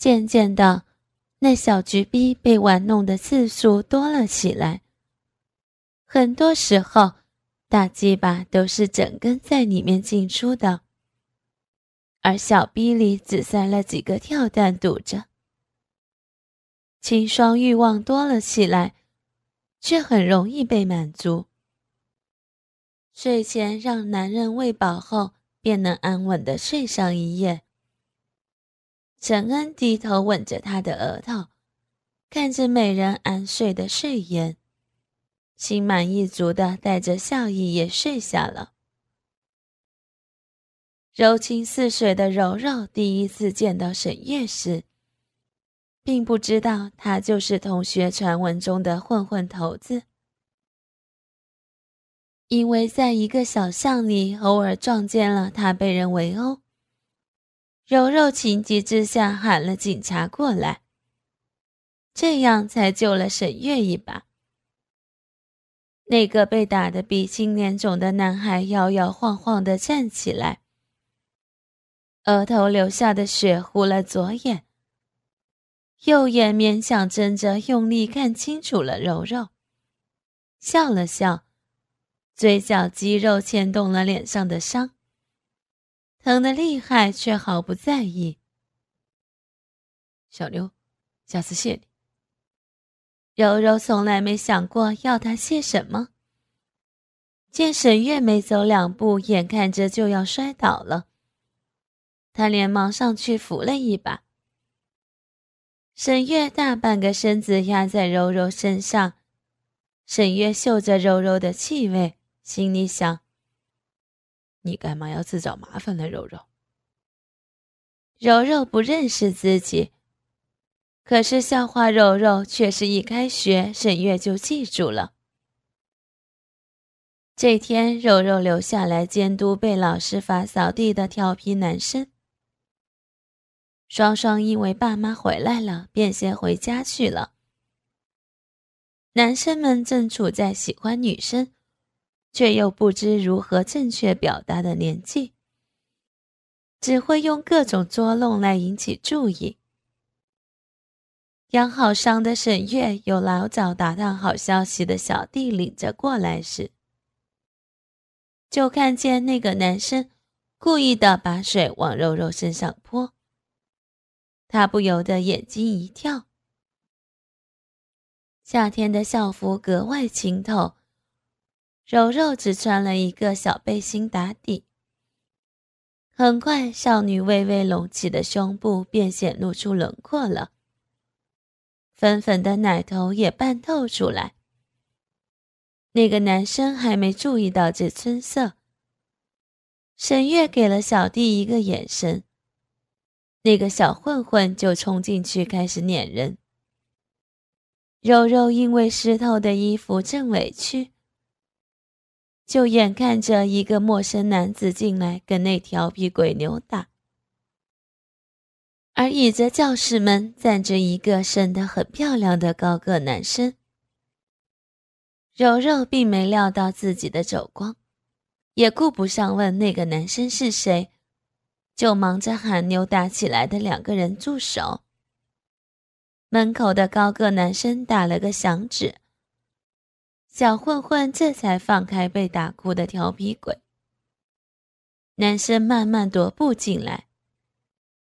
渐渐的，那小橘逼被玩弄的次数多了起来。很多时候，大鸡巴都是整根在里面进出的，而小逼里只塞了几个跳蛋堵着。清霜欲望多了起来，却很容易被满足。睡前让男人喂饱后，便能安稳的睡上一夜。陈恩低头吻着她的额头，看着美人安睡的睡颜，心满意足的带着笑意也睡下了。柔情似水的柔柔第一次见到沈月时，并不知道他就是同学传闻中的混混头子，因为在一个小巷里偶尔撞见了他被人围殴。柔柔情急之下喊了警察过来，这样才救了沈月一把。那个被打得鼻青脸肿的男孩摇摇晃晃地站起来，额头流下的血糊了左眼，右眼勉强睁着，用力看清楚了柔柔，笑了笑，嘴角肌肉牵动了脸上的伤。疼得厉害，却毫不在意。小妞，下次谢你。柔柔从来没想过要他谢什么。见沈月没走两步，眼看着就要摔倒了，他连忙上去扶了一把。沈月大半个身子压在柔柔身上，沈月嗅着柔柔的气味，心里想。你干嘛要自找麻烦呢，柔柔？柔柔不认识自己，可是笑话柔柔却是一开学，沈月就记住了。这天，柔柔留下来监督被老师罚扫地的调皮男生。双双因为爸妈回来了，便先回家去了。男生们正处在喜欢女生。却又不知如何正确表达的年纪，只会用各种捉弄来引起注意。养好伤的沈月有老早打探好消息的小弟领着过来时，就看见那个男生故意的把水往肉肉身上泼，他不由得眼睛一跳。夏天的校服格外清透。柔柔只穿了一个小背心打底，很快少女微微隆起的胸部便显露出轮廓了，粉粉的奶头也半透出来。那个男生还没注意到这春色，沈月给了小弟一个眼神，那个小混混就冲进去开始撵人。柔柔因为湿透的衣服正委屈。就眼看着一个陌生男子进来跟那调皮鬼扭打，而倚着教室门站着一个生得很漂亮的高个男生。柔柔并没料到自己的走光，也顾不上问那个男生是谁，就忙着喊扭打起来的两个人住手。门口的高个男生打了个响指。小混混这才放开被打哭的调皮鬼。男生慢慢踱步进来，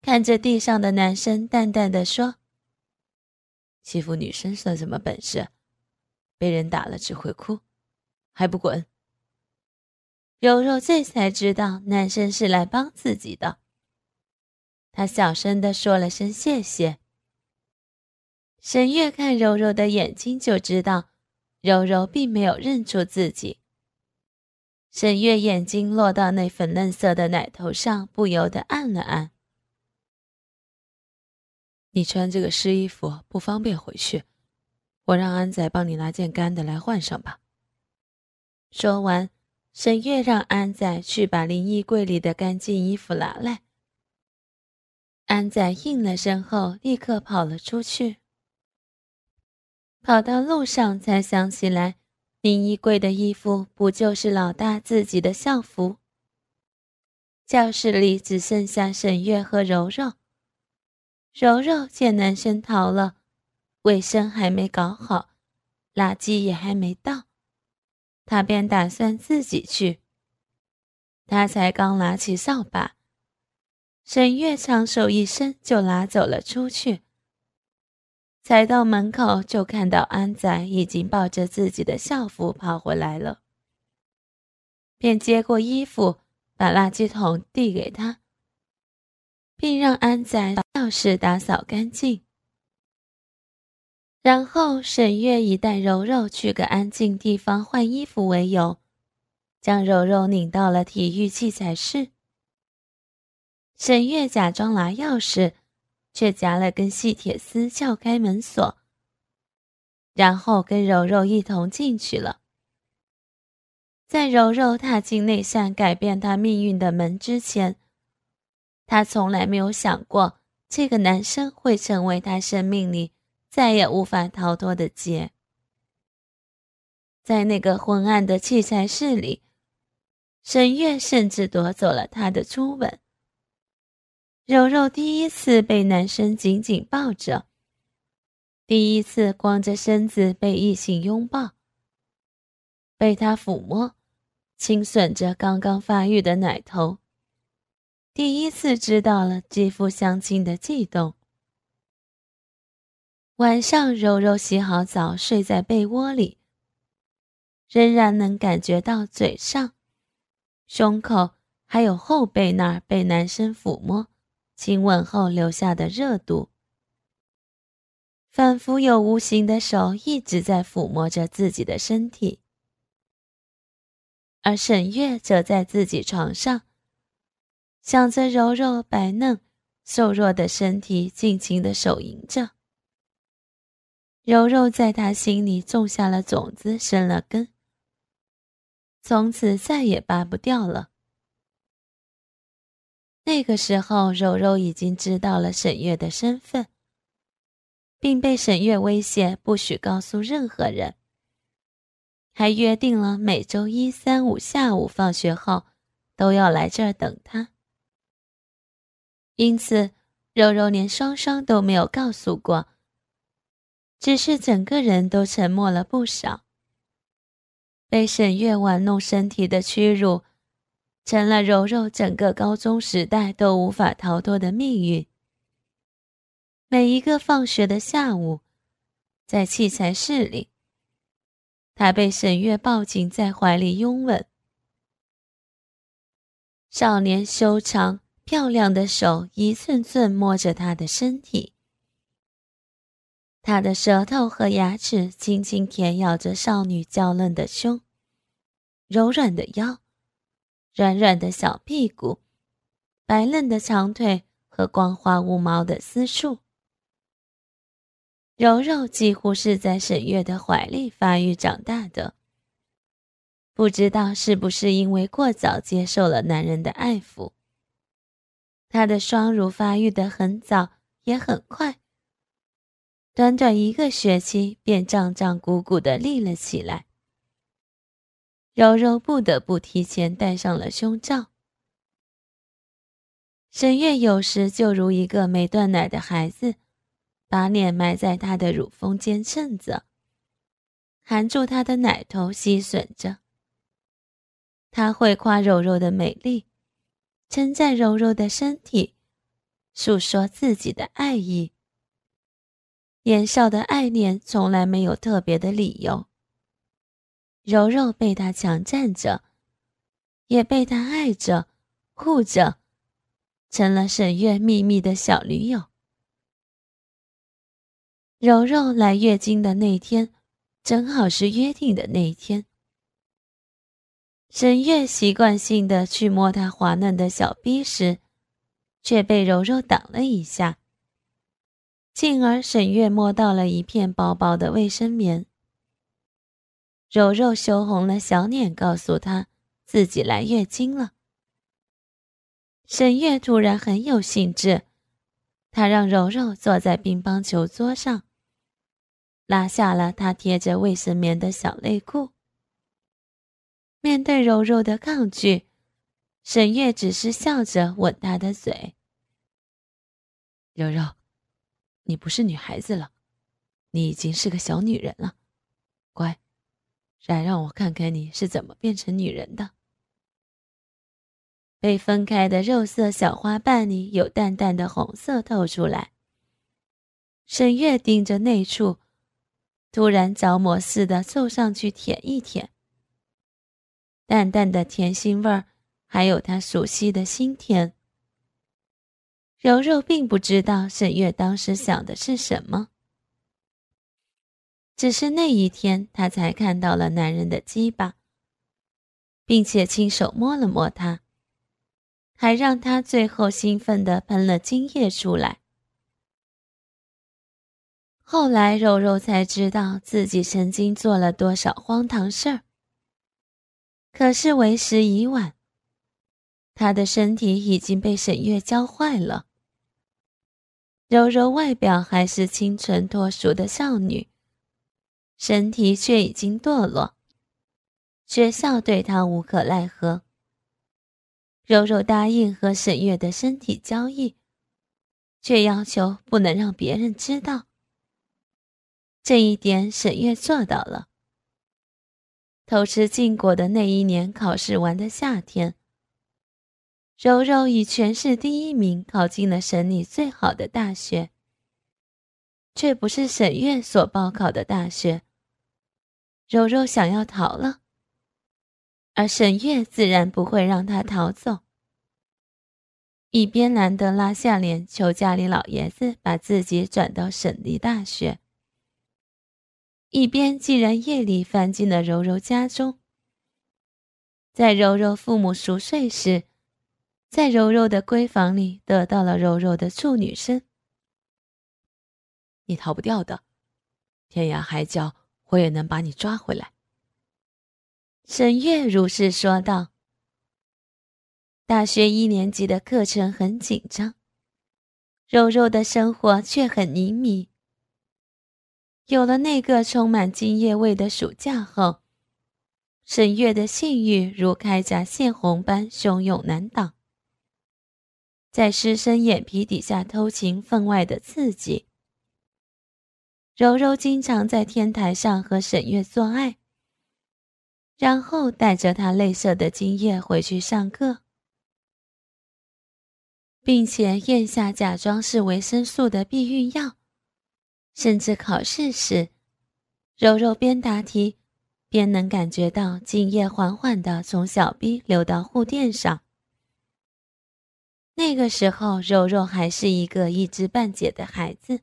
看着地上的男生，淡淡的说：“欺负女生算什么本事？被人打了只会哭，还不滚？”柔柔这才知道男生是来帮自己的，他小声的说了声谢谢。沈月看柔柔的眼睛就知道。柔柔并没有认出自己。沈月眼睛落到那粉嫩色的奶头上，不由得按了按。你穿这个湿衣服不方便回去，我让安仔帮你拿件干的来换上吧。说完，沈月让安仔去把淋衣柜里的干净衣服拿来。安仔应了声后，立刻跑了出去。跑到路上，才想起来，淋衣柜的衣服不就是老大自己的校服？教室里只剩下沈月和柔柔。柔柔见男生逃了，卫生还没搞好，垃圾也还没倒，他便打算自己去。他才刚拿起扫把，沈月长手一伸就拿走了出去。才到门口，就看到安仔已经抱着自己的校服跑回来了，便接过衣服，把垃圾桶递给他。并让安仔把教室打扫干净。然后沈月以带柔柔去个安静地方换衣服为由，将柔柔领到了体育器材室。沈月假装拿钥匙，却夹了根细铁丝撬开门锁，然后跟柔柔一同进去了。在柔柔踏进那扇改变她命运的门之前。他从来没有想过，这个男生会成为他生命里再也无法逃脱的劫。在那个昏暗的器材室里，沈月甚至夺走了他的初吻。柔柔第一次被男生紧紧抱着，第一次光着身子被异性拥抱，被他抚摸，轻吮着刚刚发育的奶头。第一次知道了肌肤相亲的悸动。晚上，柔柔洗好澡，睡在被窝里，仍然能感觉到嘴上、胸口还有后背那儿被男生抚摸、亲吻后留下的热度，仿佛有无形的手一直在抚摸着自己的身体。而沈月则在自己床上。想着柔柔白嫩、瘦弱的身体，尽情的手淫着。柔柔在他心里种下了种子，生了根，从此再也拔不掉了。那个时候，柔柔已经知道了沈月的身份，并被沈月威胁不许告诉任何人，还约定了每周一、三、五下午放学后都要来这儿等他。因此，柔柔连双双都没有告诉过，只是整个人都沉默了不少。被沈月玩弄身体的屈辱，成了柔柔整个高中时代都无法逃脱的命运。每一个放学的下午，在器材室里，他被沈月抱紧在怀里拥吻，少年修长。漂亮的手一寸寸摸着她的身体，他的舌头和牙齿轻轻舔咬着少女娇嫩的胸、柔软的腰、软软的小屁股、白嫩的长腿和光滑无毛的私处。柔柔几乎是在沈月的怀里发育长大的，不知道是不是因为过早接受了男人的爱抚。她的双乳发育的很早，也很快。短短一个学期，便胀胀鼓鼓的立了起来。柔柔不得不提前戴上了胸罩。沈月有时就如一个没断奶的孩子，把脸埋在她的乳峰间蹭着，含住她的奶头吸吮着。他会夸柔柔的美丽。称赞柔柔的身体，诉说自己的爱意。年少的爱恋从来没有特别的理由。柔柔被他强占着，也被他爱着、护着，成了沈月秘密的小女友。柔柔来月经的那天，正好是约定的那一天。沈月习惯性的去摸她滑嫩的小臂时，却被柔柔挡了一下。进而，沈月摸到了一片薄薄的卫生棉。柔柔羞红了小脸，告诉他自己来月经了。沈月突然很有兴致，她让柔柔坐在乒乓球桌上，拉下了她贴着卫生棉的小内裤。面对柔柔的抗拒，沈月只是笑着吻她的嘴。柔柔，你不是女孩子了，你已经是个小女人了。乖，来让我看看你是怎么变成女人的。被分开的肉色小花瓣里有淡淡的红色透出来。沈月盯着那处，突然着魔似的凑上去舔一舔。淡淡的甜腥味儿，还有他熟悉的心甜。柔柔并不知道沈月当时想的是什么，只是那一天他才看到了男人的鸡巴，并且亲手摸了摸他，还让他最后兴奋地喷了精液出来。后来柔柔才知道自己曾经做了多少荒唐事儿，可是为时已晚，他的身体已经被沈月教坏了。柔柔外表还是清纯脱俗的少女，身体却已经堕落。学校对他无可奈何。柔柔答应和沈月的身体交易，却要求不能让别人知道。这一点沈月做到了。偷吃禁果的那一年考试完的夏天。柔柔以全市第一名考进了省里最好的大学，却不是沈月所报考的大学。柔柔想要逃了，而沈月自然不会让她逃走。一边难得拉下脸求家里老爷子把自己转到省立大学，一边竟然夜里翻进了柔柔家中，在柔柔父母熟睡时。在柔柔的闺房里得到了柔柔的处女身，你逃不掉的，天涯海角我也能把你抓回来。沈月如是说道。大学一年级的课程很紧张，柔柔的生活却很迷迷。有了那个充满精液味的暑假后，沈月的性欲如开闸泄洪般汹涌难挡。在师生眼皮底下偷情，分外的刺激。柔柔经常在天台上和沈月做爱，然后带着他泪色的精液回去上课，并且咽下假装是维生素的避孕药。甚至考试时，柔柔边答题，边能感觉到精液缓缓地从小臂流到护垫上。那个时候，柔柔还是一个一知半解的孩子，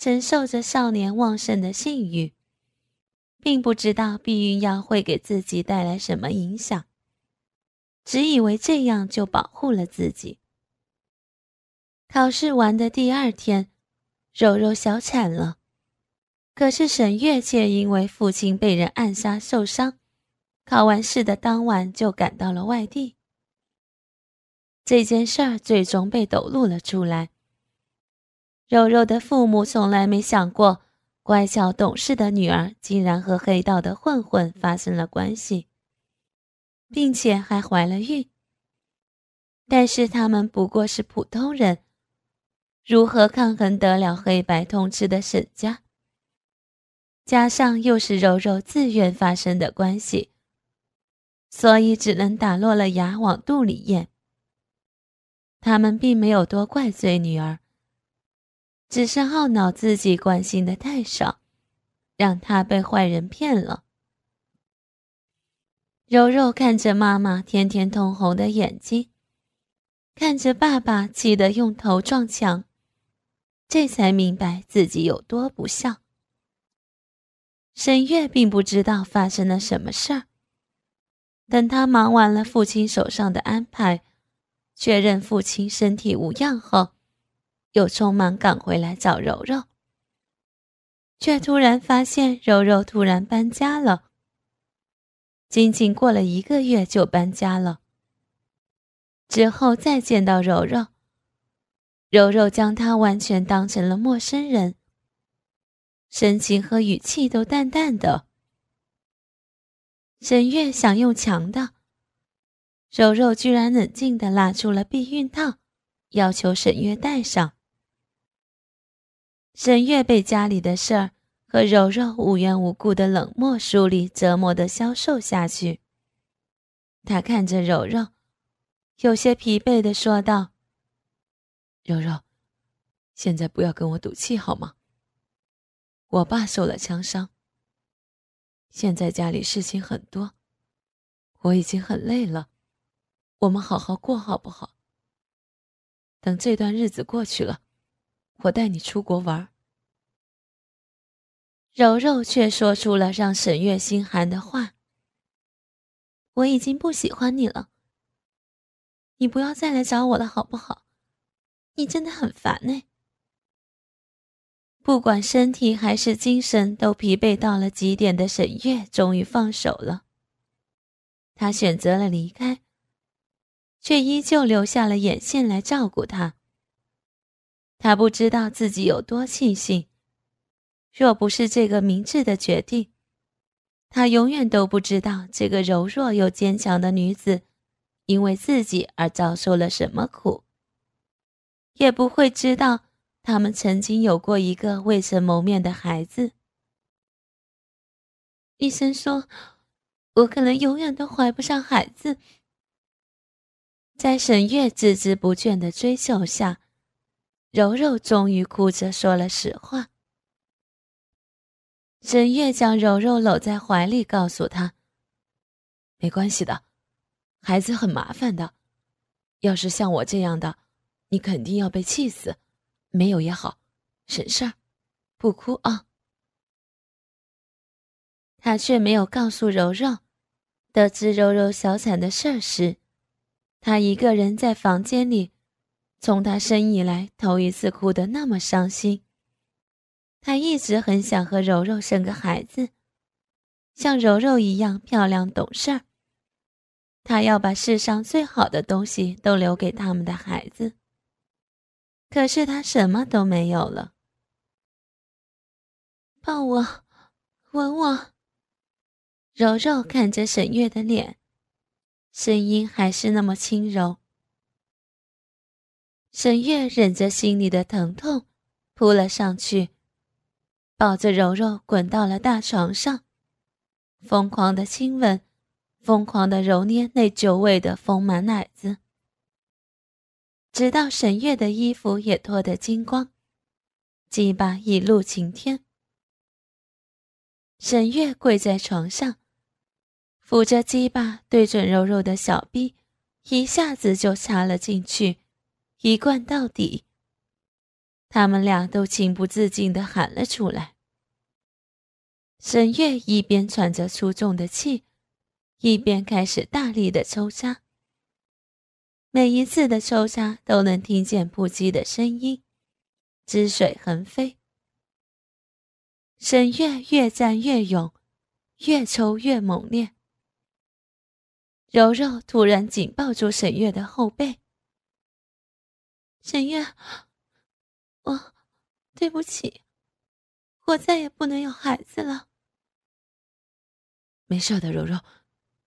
承受着少年旺盛的性欲，并不知道避孕药会给自己带来什么影响，只以为这样就保护了自己。考试完的第二天，柔柔小产了，可是沈月却因为父亲被人暗杀受伤，考完试的当晚就赶到了外地。这件事儿最终被抖露了出来。柔柔的父母从来没想过，乖巧懂事的女儿竟然和黑道的混混发生了关系，并且还怀了孕。但是他们不过是普通人，如何抗衡得了黑白通吃的沈家？加上又是柔柔自愿发生的关系，所以只能打落了牙往肚里咽。他们并没有多怪罪女儿，只是懊恼自己关心的太少，让他被坏人骗了。柔柔看着妈妈天天通红的眼睛，看着爸爸气得用头撞墙，这才明白自己有多不孝。沈月并不知道发生了什么事儿，等他忙完了父亲手上的安排。确认父亲身体无恙后，又匆忙赶回来找柔柔，却突然发现柔柔突然搬家了。仅仅过了一个月就搬家了。之后再见到柔柔，柔柔将他完全当成了陌生人，神情和语气都淡淡的。沈月想用强的。柔柔居然冷静地拿出了避孕套，要求沈月戴上。沈月被家里的事儿和柔柔无缘无故的冷漠疏离折磨的消瘦下去。他看着柔柔，有些疲惫的说道：“柔柔，现在不要跟我赌气好吗？我爸受了枪伤，现在家里事情很多，我已经很累了。我们好好过好不好？等这段日子过去了，我带你出国玩。”柔柔却说出了让沈月心寒的话。我已经不喜欢你了，你不要再来找我了，好不好？你真的很烦呢。不管身体还是精神都疲惫到了极点的沈月，终于放手了。他选择了离开，却依旧留下了眼线来照顾他。他不知道自己有多庆幸，若不是这个明智的决定。他永远都不知道这个柔弱又坚强的女子，因为自己而遭受了什么苦，也不会知道他们曾经有过一个未曾谋面的孩子。医生说，我可能永远都怀不上孩子。在沈月孜孜不倦的追求下，柔柔终于哭着说了实话。沈月将柔柔搂在怀里，告诉她：“没关系的，孩子很麻烦的。要是像我这样的，你肯定要被气死。没有也好，省事儿，不哭啊。”他却没有告诉柔柔，得知柔柔小产的事儿时，他一个人在房间里，从他生以来头一次哭得那么伤心。他一直很想和柔柔生个孩子，像柔柔一样漂亮懂事儿。他要把世上最好的东西都留给他们的孩子。可是他什么都没有了。抱我，吻我。柔柔看着沈月的脸，声音还是那么轻柔。沈月忍着心里的疼痛，扑了上去。抱着柔柔滚到了大床上，疯狂的亲吻，疯狂的揉捏那久违的丰满奶子，直到沈月的衣服也脱得精光，鸡巴一路晴天。沈月跪在床上，扶着鸡巴对准柔柔的小臂，一下子就插了进去，一灌到底。他们俩都情不自禁地喊了出来。沈月一边喘着粗重的气，一边开始大力的抽插。每一次的抽插都能听见不羁的声音，汁水横飞。沈月越战越勇，越抽越猛烈。柔柔突然紧抱住沈月的后背。沈月。我，对不起，我再也不能有孩子了。没事的，柔柔，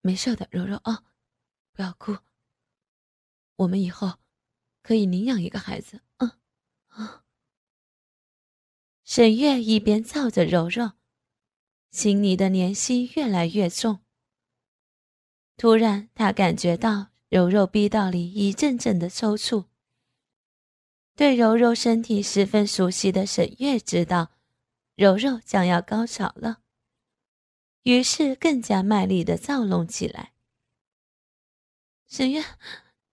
没事的，柔柔啊，不要哭。我们以后可以领养一个孩子。嗯，啊。沈月一边操着柔柔，心里的怜惜越来越重。突然，他感觉到柔柔逼道里一阵阵的抽搐。对柔柔身体十分熟悉的沈月知道，柔柔将要高潮了，于是更加卖力的造弄起来。沈月，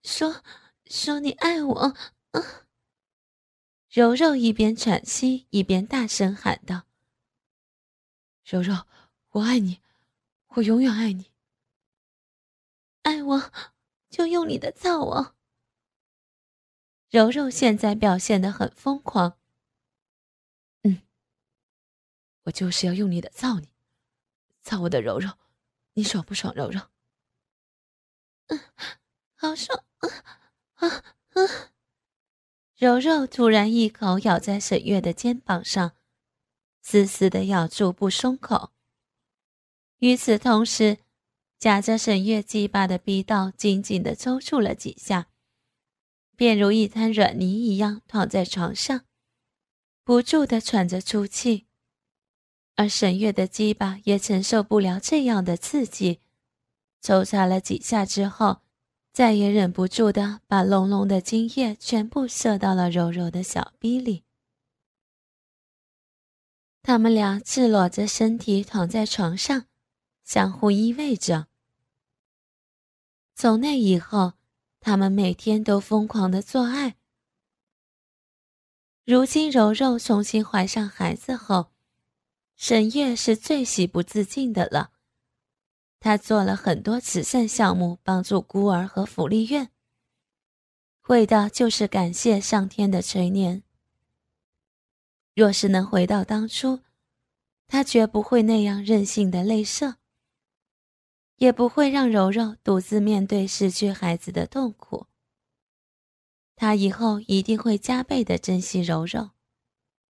说说你爱我。柔柔一边喘息一边大声喊道：“柔柔，我爱你，我永远爱你。爱我，就用你的造我。”柔柔现在表现的很疯狂。嗯，我就是要用力的造你，造我的柔柔，你爽不爽？柔柔，嗯，好爽啊啊啊！柔柔突然一口咬在沈月的肩膀上，死死的咬住不松口。与此同时，夹着沈月鸡巴的逼道紧紧的抽搐了几下。便如一滩软泥一样躺在床上，不住地喘着粗气，而沈月的鸡巴也承受不了这样的刺激，抽插了几下之后，再也忍不住的把浓浓的精液全部射到了柔柔的小逼里。他们俩赤裸着身体躺在床上，相互依偎着。从那以后，他们每天都疯狂的做爱。如今柔柔重新怀上孩子后，沈月是最喜不自禁的了。她做了很多慈善项目，帮助孤儿和福利院，为的就是感谢上天的垂怜。若是能回到当初，他绝不会那样任性的泪射，也不会让柔柔独自面对失去孩子的痛苦。他以后一定会加倍的珍惜柔柔。